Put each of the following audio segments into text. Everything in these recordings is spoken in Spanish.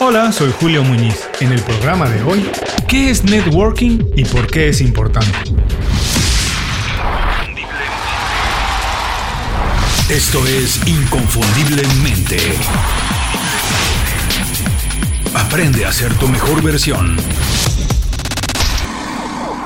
Hola, soy Julio Muñiz. En el programa de hoy, ¿qué es networking y por qué es importante? Esto es Inconfundiblemente. Aprende a ser tu mejor versión.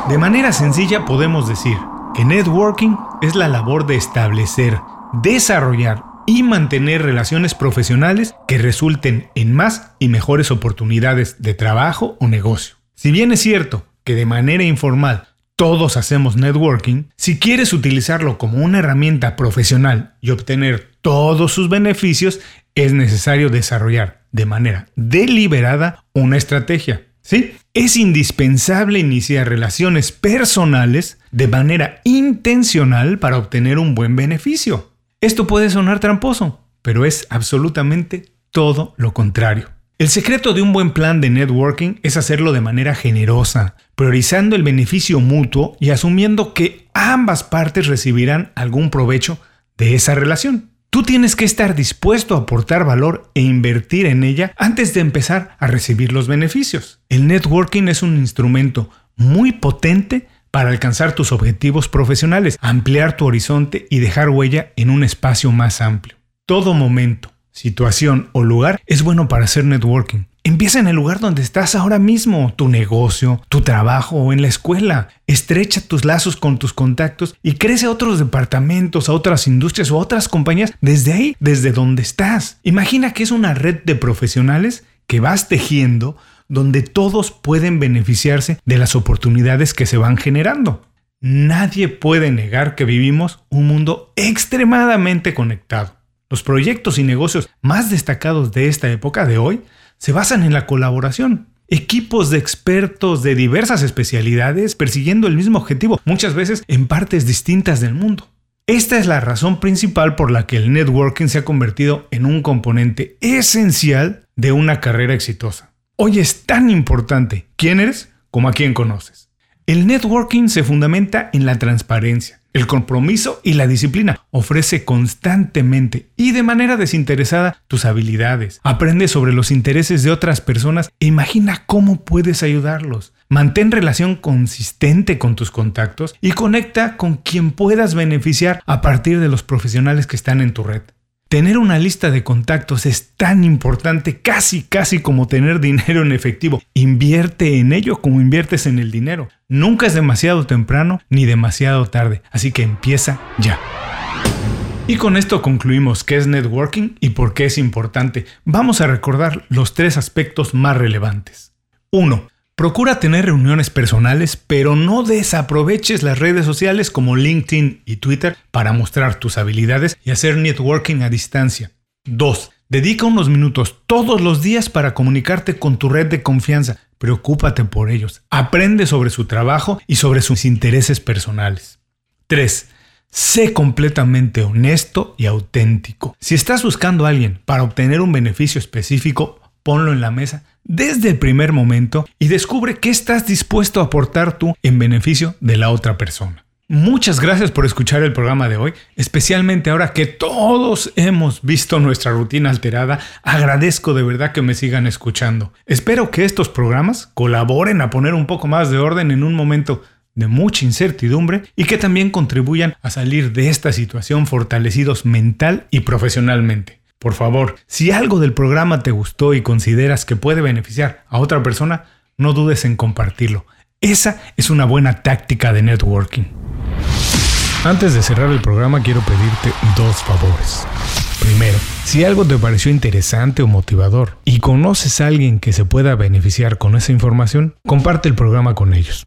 De manera sencilla podemos decir que networking es la labor de establecer, desarrollar y mantener relaciones profesionales que resulten en más y mejores oportunidades de trabajo o negocio. Si bien es cierto que de manera informal todos hacemos networking, si quieres utilizarlo como una herramienta profesional y obtener todos sus beneficios, es necesario desarrollar de manera deliberada una estrategia. ¿Sí? Es indispensable iniciar relaciones personales de manera intencional para obtener un buen beneficio. Esto puede sonar tramposo, pero es absolutamente todo lo contrario. El secreto de un buen plan de networking es hacerlo de manera generosa, priorizando el beneficio mutuo y asumiendo que ambas partes recibirán algún provecho de esa relación. Tú tienes que estar dispuesto a aportar valor e invertir en ella antes de empezar a recibir los beneficios. El networking es un instrumento muy potente para alcanzar tus objetivos profesionales, ampliar tu horizonte y dejar huella en un espacio más amplio. Todo momento, situación o lugar es bueno para hacer networking. Empieza en el lugar donde estás ahora mismo, tu negocio, tu trabajo o en la escuela. Estrecha tus lazos con tus contactos y crece a otros departamentos, a otras industrias o a otras compañías desde ahí, desde donde estás. Imagina que es una red de profesionales que vas tejiendo donde todos pueden beneficiarse de las oportunidades que se van generando. Nadie puede negar que vivimos un mundo extremadamente conectado. Los proyectos y negocios más destacados de esta época de hoy se basan en la colaboración. Equipos de expertos de diversas especialidades persiguiendo el mismo objetivo, muchas veces en partes distintas del mundo. Esta es la razón principal por la que el networking se ha convertido en un componente esencial de una carrera exitosa. Hoy es tan importante quién eres como a quién conoces. El networking se fundamenta en la transparencia, el compromiso y la disciplina. Ofrece constantemente y de manera desinteresada tus habilidades. Aprende sobre los intereses de otras personas e imagina cómo puedes ayudarlos. Mantén relación consistente con tus contactos y conecta con quien puedas beneficiar a partir de los profesionales que están en tu red. Tener una lista de contactos es tan importante, casi, casi como tener dinero en efectivo. Invierte en ello como inviertes en el dinero. Nunca es demasiado temprano ni demasiado tarde, así que empieza ya. Y con esto concluimos qué es networking y por qué es importante. Vamos a recordar los tres aspectos más relevantes. 1. Procura tener reuniones personales, pero no desaproveches las redes sociales como LinkedIn y Twitter para mostrar tus habilidades y hacer networking a distancia. 2. Dedica unos minutos todos los días para comunicarte con tu red de confianza. Preocúpate por ellos. Aprende sobre su trabajo y sobre sus intereses personales. 3. Sé completamente honesto y auténtico. Si estás buscando a alguien para obtener un beneficio específico, ponlo en la mesa desde el primer momento y descubre qué estás dispuesto a aportar tú en beneficio de la otra persona. Muchas gracias por escuchar el programa de hoy, especialmente ahora que todos hemos visto nuestra rutina alterada. Agradezco de verdad que me sigan escuchando. Espero que estos programas colaboren a poner un poco más de orden en un momento de mucha incertidumbre y que también contribuyan a salir de esta situación fortalecidos mental y profesionalmente. Por favor, si algo del programa te gustó y consideras que puede beneficiar a otra persona, no dudes en compartirlo. Esa es una buena táctica de networking. Antes de cerrar el programa quiero pedirte dos favores. Primero, si algo te pareció interesante o motivador y conoces a alguien que se pueda beneficiar con esa información, comparte el programa con ellos.